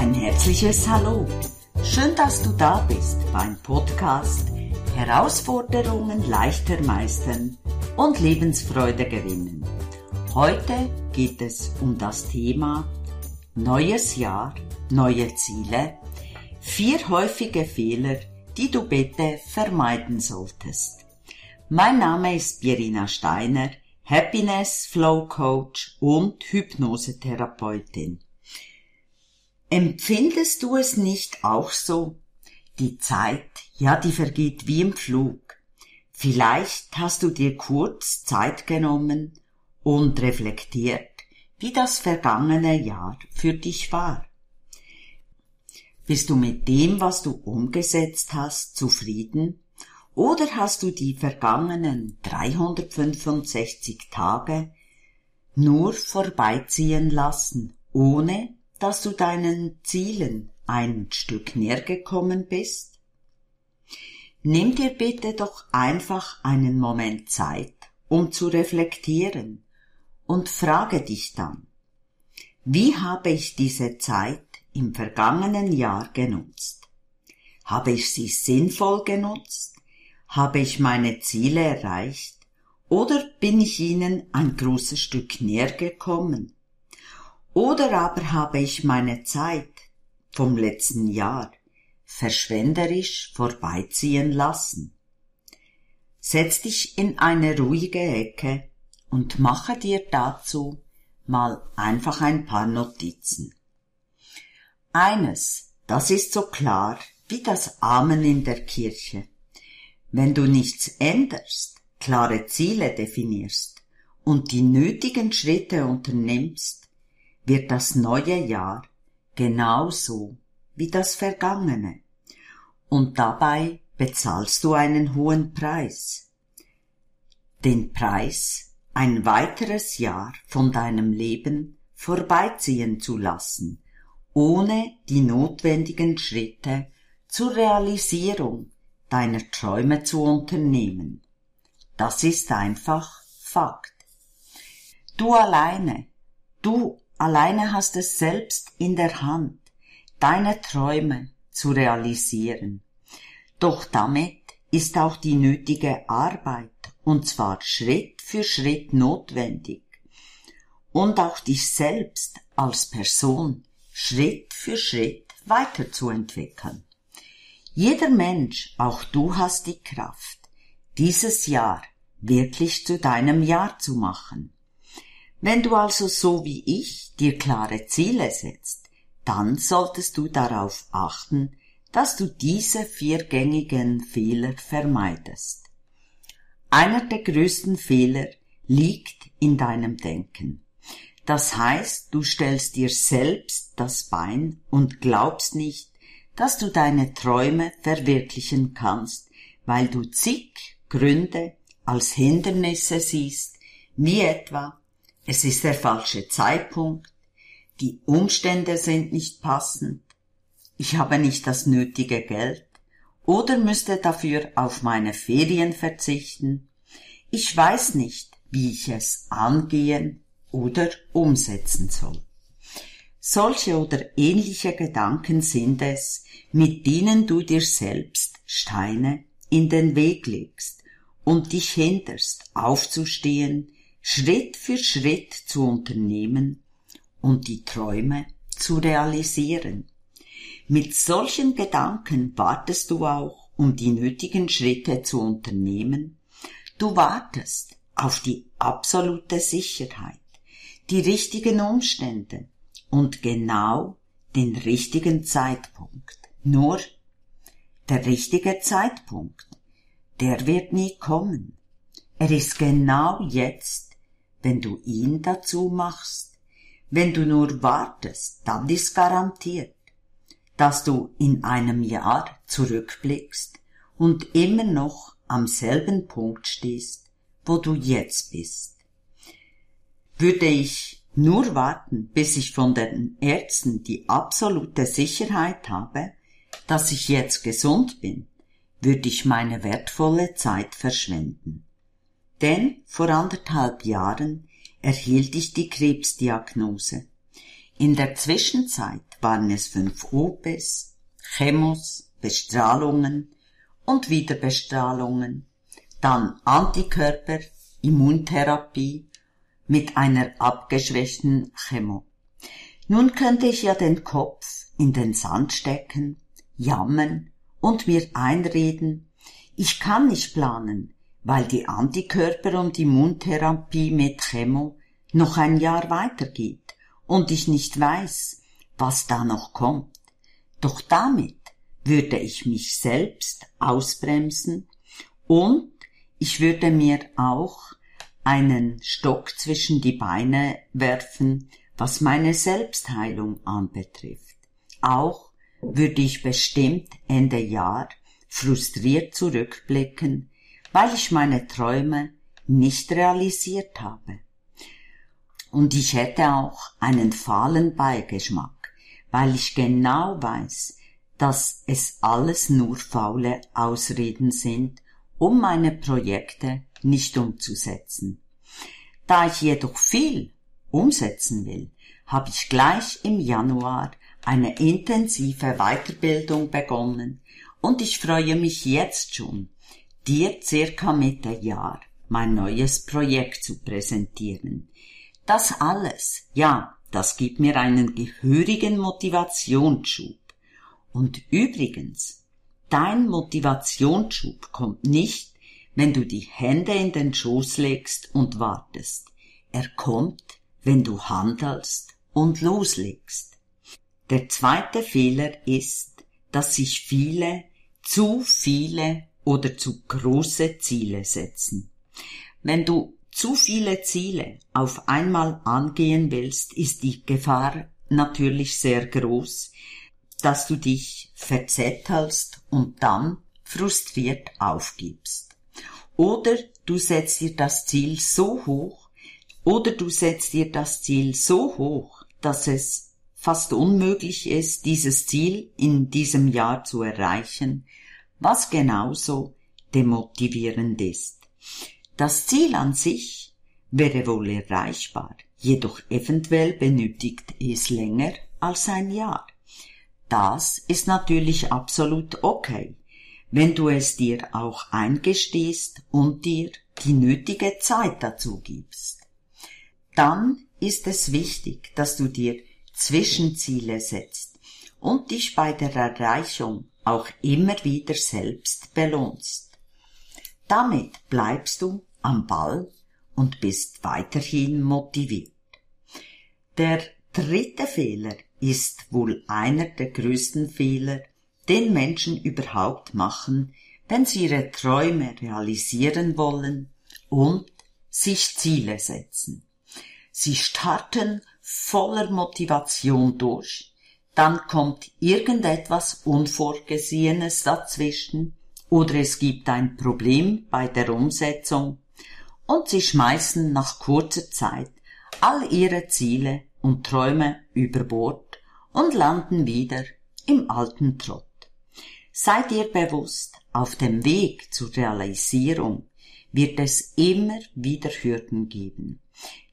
Ein herzliches Hallo. Schön, dass du da bist beim Podcast Herausforderungen leichter meistern und Lebensfreude gewinnen. Heute geht es um das Thema Neues Jahr, neue Ziele, vier häufige Fehler, die du bitte vermeiden solltest. Mein Name ist Birina Steiner, Happiness Flow Coach und Hypnosetherapeutin. Empfindest du es nicht auch so? Die Zeit, ja, die vergeht wie im Flug. Vielleicht hast du dir kurz Zeit genommen und reflektiert, wie das vergangene Jahr für dich war. Bist du mit dem, was du umgesetzt hast, zufrieden? Oder hast du die vergangenen 365 Tage nur vorbeiziehen lassen, ohne dass du deinen Zielen ein Stück näher gekommen bist? Nimm dir bitte doch einfach einen Moment Zeit, um zu reflektieren und frage dich dann, wie habe ich diese Zeit im vergangenen Jahr genutzt? Habe ich sie sinnvoll genutzt? Habe ich meine Ziele erreicht? Oder bin ich ihnen ein großes Stück näher gekommen? Oder aber habe ich meine Zeit vom letzten Jahr verschwenderisch vorbeiziehen lassen. Setz dich in eine ruhige Ecke und mache dir dazu mal einfach ein paar Notizen. Eines, das ist so klar wie das Amen in der Kirche. Wenn du nichts änderst, klare Ziele definierst und die nötigen Schritte unternimmst, wird das neue Jahr genauso wie das vergangene. Und dabei bezahlst du einen hohen Preis. Den Preis, ein weiteres Jahr von deinem Leben vorbeiziehen zu lassen, ohne die notwendigen Schritte zur Realisierung deiner Träume zu unternehmen. Das ist einfach Fakt. Du alleine, du Alleine hast es selbst in der Hand, deine Träume zu realisieren. Doch damit ist auch die nötige Arbeit, und zwar Schritt für Schritt notwendig. Und auch dich selbst als Person Schritt für Schritt weiterzuentwickeln. Jeder Mensch, auch du hast die Kraft, dieses Jahr wirklich zu deinem Jahr zu machen. Wenn du also so wie ich dir klare Ziele setzt, dann solltest du darauf achten, dass du diese viergängigen Fehler vermeidest. Einer der größten Fehler liegt in deinem Denken. Das heißt, du stellst dir selbst das Bein und glaubst nicht, dass du deine Träume verwirklichen kannst, weil du zig Gründe als Hindernisse siehst, wie etwa es ist der falsche Zeitpunkt, die Umstände sind nicht passend, ich habe nicht das nötige Geld oder müsste dafür auf meine Ferien verzichten, ich weiß nicht, wie ich es angehen oder umsetzen soll. Solche oder ähnliche Gedanken sind es, mit denen du dir selbst Steine in den Weg legst und dich hinderst, aufzustehen, Schritt für Schritt zu unternehmen und die Träume zu realisieren. Mit solchen Gedanken wartest du auch, um die nötigen Schritte zu unternehmen. Du wartest auf die absolute Sicherheit, die richtigen Umstände und genau den richtigen Zeitpunkt. Nur der richtige Zeitpunkt, der wird nie kommen. Er ist genau jetzt wenn du ihn dazu machst. Wenn du nur wartest, dann ist garantiert, dass du in einem Jahr zurückblickst und immer noch am selben Punkt stehst, wo du jetzt bist. Würde ich nur warten, bis ich von den Ärzten die absolute Sicherheit habe, dass ich jetzt gesund bin, würde ich meine wertvolle Zeit verschwenden. Denn vor anderthalb Jahren erhielt ich die Krebsdiagnose. In der Zwischenzeit waren es fünf OPs, Chemos, Bestrahlungen und wieder Bestrahlungen, dann Antikörper, Immuntherapie mit einer abgeschwächten Chemo. Nun könnte ich ja den Kopf in den Sand stecken, jammern und mir einreden, ich kann nicht planen, weil die Antikörper und Immuntherapie mit Chemo noch ein Jahr weitergeht und ich nicht weiß, was da noch kommt. Doch damit würde ich mich selbst ausbremsen und ich würde mir auch einen Stock zwischen die Beine werfen, was meine Selbstheilung anbetrifft. Auch würde ich bestimmt Ende Jahr frustriert zurückblicken, weil ich meine Träume nicht realisiert habe. Und ich hätte auch einen fahlen Beigeschmack, weil ich genau weiß, dass es alles nur faule Ausreden sind, um meine Projekte nicht umzusetzen. Da ich jedoch viel umsetzen will, habe ich gleich im Januar eine intensive Weiterbildung begonnen und ich freue mich jetzt schon, dir circa Mitte Jahr mein neues Projekt zu präsentieren. Das alles, ja, das gibt mir einen gehörigen Motivationsschub. Und übrigens, dein Motivationsschub kommt nicht, wenn du die Hände in den Schoß legst und wartest. Er kommt, wenn du handelst und loslegst. Der zweite Fehler ist, dass sich viele zu viele oder zu große Ziele setzen. Wenn du zu viele Ziele auf einmal angehen willst, ist die Gefahr natürlich sehr groß, dass du dich verzettelst und dann frustriert aufgibst. Oder du setzt dir das Ziel so hoch, oder du setzt dir das Ziel so hoch, dass es fast unmöglich ist, dieses Ziel in diesem Jahr zu erreichen, was genauso demotivierend ist. Das Ziel an sich wäre wohl erreichbar, jedoch eventuell benötigt es länger als ein Jahr. Das ist natürlich absolut okay, wenn du es dir auch eingestehst und dir die nötige Zeit dazu gibst. Dann ist es wichtig, dass du dir Zwischenziele setzt und dich bei der Erreichung auch immer wieder selbst belohnst. Damit bleibst du am Ball und bist weiterhin motiviert. Der dritte Fehler ist wohl einer der größten Fehler, den Menschen überhaupt machen, wenn sie ihre Träume realisieren wollen und sich Ziele setzen. Sie starten voller Motivation durch, dann kommt irgendetwas Unvorgesehenes dazwischen. Oder es gibt ein Problem bei der Umsetzung. Und sie schmeißen nach kurzer Zeit all ihre Ziele und Träume über Bord und landen wieder im alten Trott. Seid ihr bewusst, auf dem Weg zur Realisierung wird es immer wieder Hürden geben,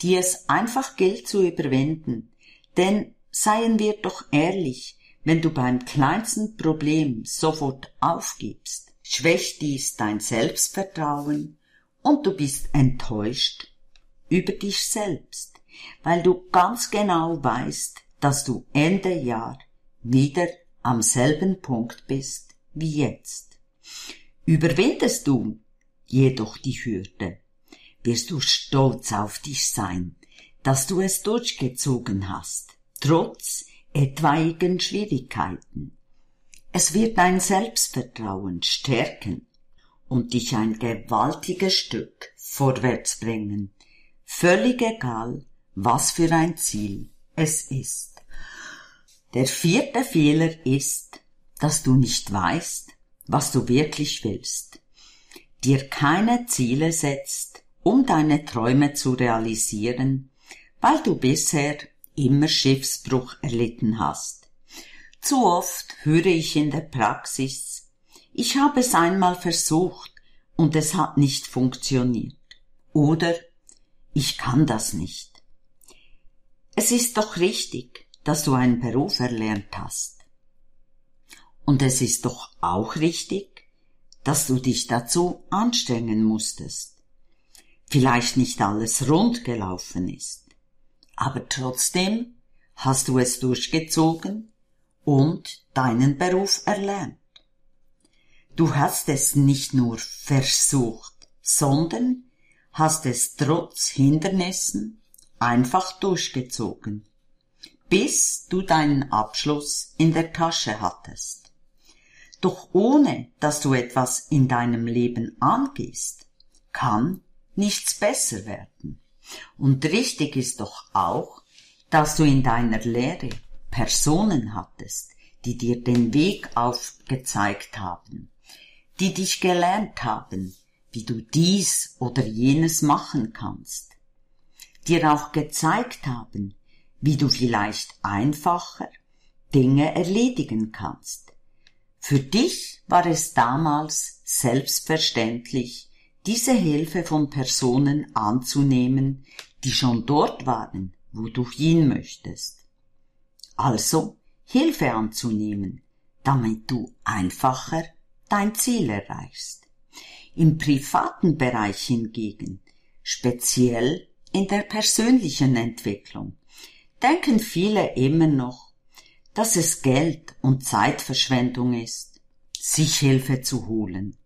die es einfach gilt zu überwinden, denn Seien wir doch ehrlich, wenn du beim kleinsten Problem sofort aufgibst, schwächt dies dein Selbstvertrauen und du bist enttäuscht über dich selbst, weil du ganz genau weißt, dass du Ende Jahr wieder am selben Punkt bist wie jetzt. Überwindest du jedoch die Hürde, wirst du stolz auf dich sein, dass du es durchgezogen hast trotz etwaigen Schwierigkeiten. Es wird dein Selbstvertrauen stärken und dich ein gewaltiges Stück vorwärts bringen, völlig egal, was für ein Ziel es ist. Der vierte Fehler ist, dass du nicht weißt, was du wirklich willst, dir keine Ziele setzt, um deine Träume zu realisieren, weil du bisher immer Schiffsbruch erlitten hast. Zu oft höre ich in der Praxis, ich habe es einmal versucht und es hat nicht funktioniert. Oder ich kann das nicht. Es ist doch richtig, dass du einen Beruf erlernt hast. Und es ist doch auch richtig, dass du dich dazu anstrengen musstest. Vielleicht nicht alles rund gelaufen ist, aber trotzdem hast du es durchgezogen und deinen Beruf erlernt. Du hast es nicht nur versucht, sondern hast es trotz Hindernissen einfach durchgezogen, bis du deinen Abschluss in der Tasche hattest. Doch ohne dass du etwas in deinem Leben angehst, kann nichts besser werden. Und richtig ist doch auch, dass du in deiner Lehre Personen hattest, die dir den Weg aufgezeigt haben, die dich gelernt haben, wie du dies oder jenes machen kannst, dir auch gezeigt haben, wie du vielleicht einfacher Dinge erledigen kannst. Für dich war es damals selbstverständlich, diese Hilfe von Personen anzunehmen, die schon dort waren, wo du hin möchtest. Also Hilfe anzunehmen, damit du einfacher dein Ziel erreichst. Im privaten Bereich hingegen, speziell in der persönlichen Entwicklung, denken viele immer noch, dass es Geld und Zeitverschwendung ist, sich Hilfe zu holen.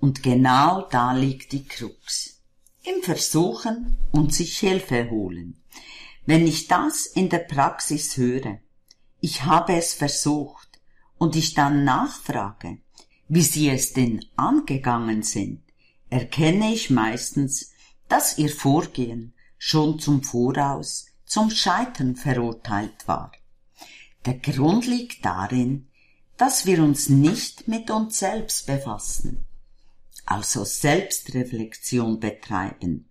Und genau da liegt die Krux. Im Versuchen und sich Hilfe holen. Wenn ich das in der Praxis höre, ich habe es versucht, und ich dann nachfrage, wie sie es denn angegangen sind, erkenne ich meistens, dass ihr Vorgehen schon zum Voraus zum Scheitern verurteilt war. Der Grund liegt darin, dass wir uns nicht mit uns selbst befassen, also Selbstreflexion betreiben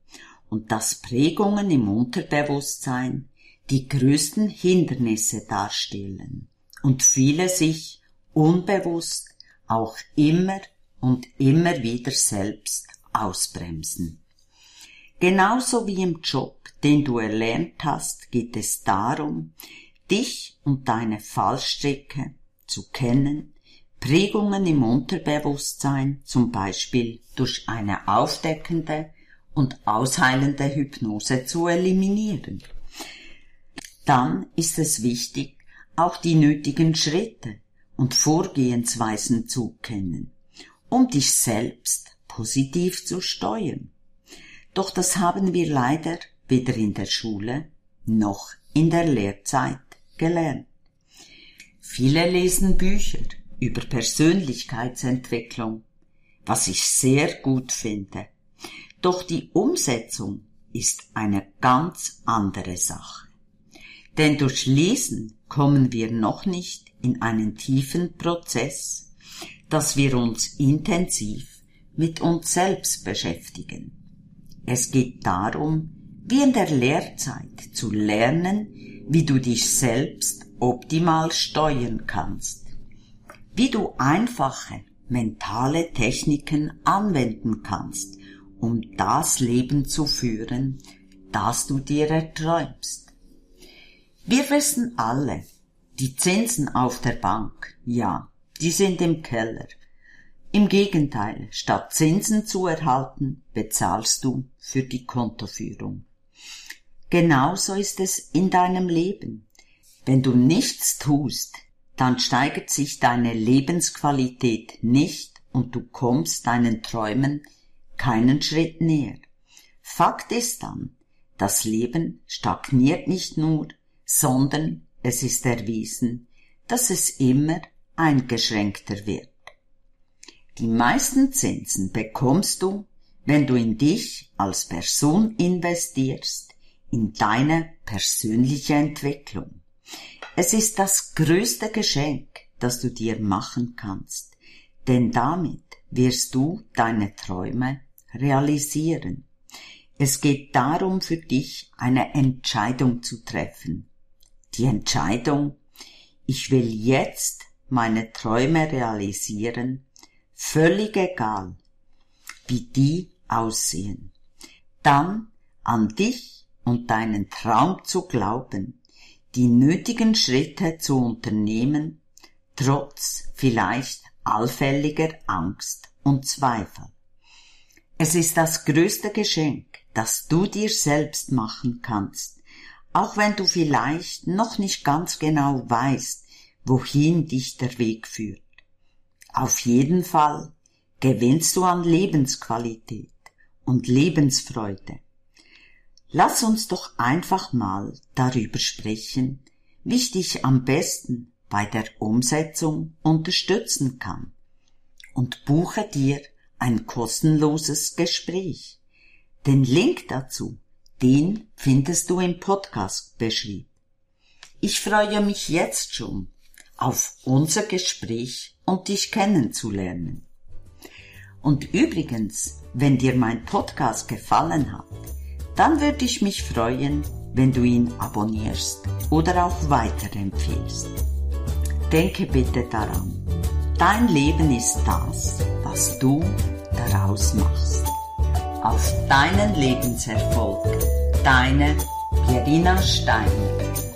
und dass Prägungen im Unterbewusstsein die größten Hindernisse darstellen und viele sich unbewusst auch immer und immer wieder selbst ausbremsen. Genauso wie im Job, den du erlernt hast, geht es darum, dich und deine Fallstricke zu kennen, Prägungen im Unterbewusstsein, zum Beispiel durch eine aufdeckende und ausheilende Hypnose zu eliminieren. Dann ist es wichtig, auch die nötigen Schritte und Vorgehensweisen zu kennen, um dich selbst positiv zu steuern. Doch das haben wir leider weder in der Schule noch in der Lehrzeit gelernt. Viele lesen Bücher über Persönlichkeitsentwicklung, was ich sehr gut finde. Doch die Umsetzung ist eine ganz andere Sache. Denn durch Lesen kommen wir noch nicht in einen tiefen Prozess, dass wir uns intensiv mit uns selbst beschäftigen. Es geht darum, wie in der Lehrzeit zu lernen, wie du dich selbst optimal steuern kannst, wie du einfache mentale Techniken anwenden kannst, um das Leben zu führen, das du dir erträumst. Wir wissen alle, die Zinsen auf der Bank, ja, die sind im Keller. Im Gegenteil, statt Zinsen zu erhalten, bezahlst du für die Kontoführung. Genauso ist es in deinem Leben. Wenn du nichts tust, dann steigert sich deine Lebensqualität nicht und du kommst deinen Träumen keinen Schritt näher. Fakt ist dann, das Leben stagniert nicht nur, sondern es ist erwiesen, dass es immer eingeschränkter wird. Die meisten Zinsen bekommst du, wenn du in dich als Person investierst, in deine persönliche Entwicklung. Es ist das größte Geschenk, das du dir machen kannst, denn damit wirst du deine Träume realisieren. Es geht darum für dich eine Entscheidung zu treffen, die Entscheidung, ich will jetzt meine Träume realisieren, völlig egal, wie die aussehen. Dann an dich und deinen Traum zu glauben, die nötigen Schritte zu unternehmen, trotz vielleicht allfälliger Angst und Zweifel. Es ist das größte Geschenk, das du dir selbst machen kannst, auch wenn du vielleicht noch nicht ganz genau weißt, wohin dich der Weg führt. Auf jeden Fall gewinnst du an Lebensqualität und Lebensfreude. Lass uns doch einfach mal darüber sprechen, wie ich dich am besten bei der Umsetzung unterstützen kann. Und buche dir ein kostenloses Gespräch. Den Link dazu, den findest du im Podcast beschrieben. Ich freue mich jetzt schon auf unser Gespräch und dich kennenzulernen. Und übrigens, wenn dir mein Podcast gefallen hat, dann würde ich mich freuen, wenn du ihn abonnierst oder auch weiterempfehlst. Denke bitte daran, dein Leben ist das, was du daraus machst. Auf deinen Lebenserfolg, deine Pierina Steiner.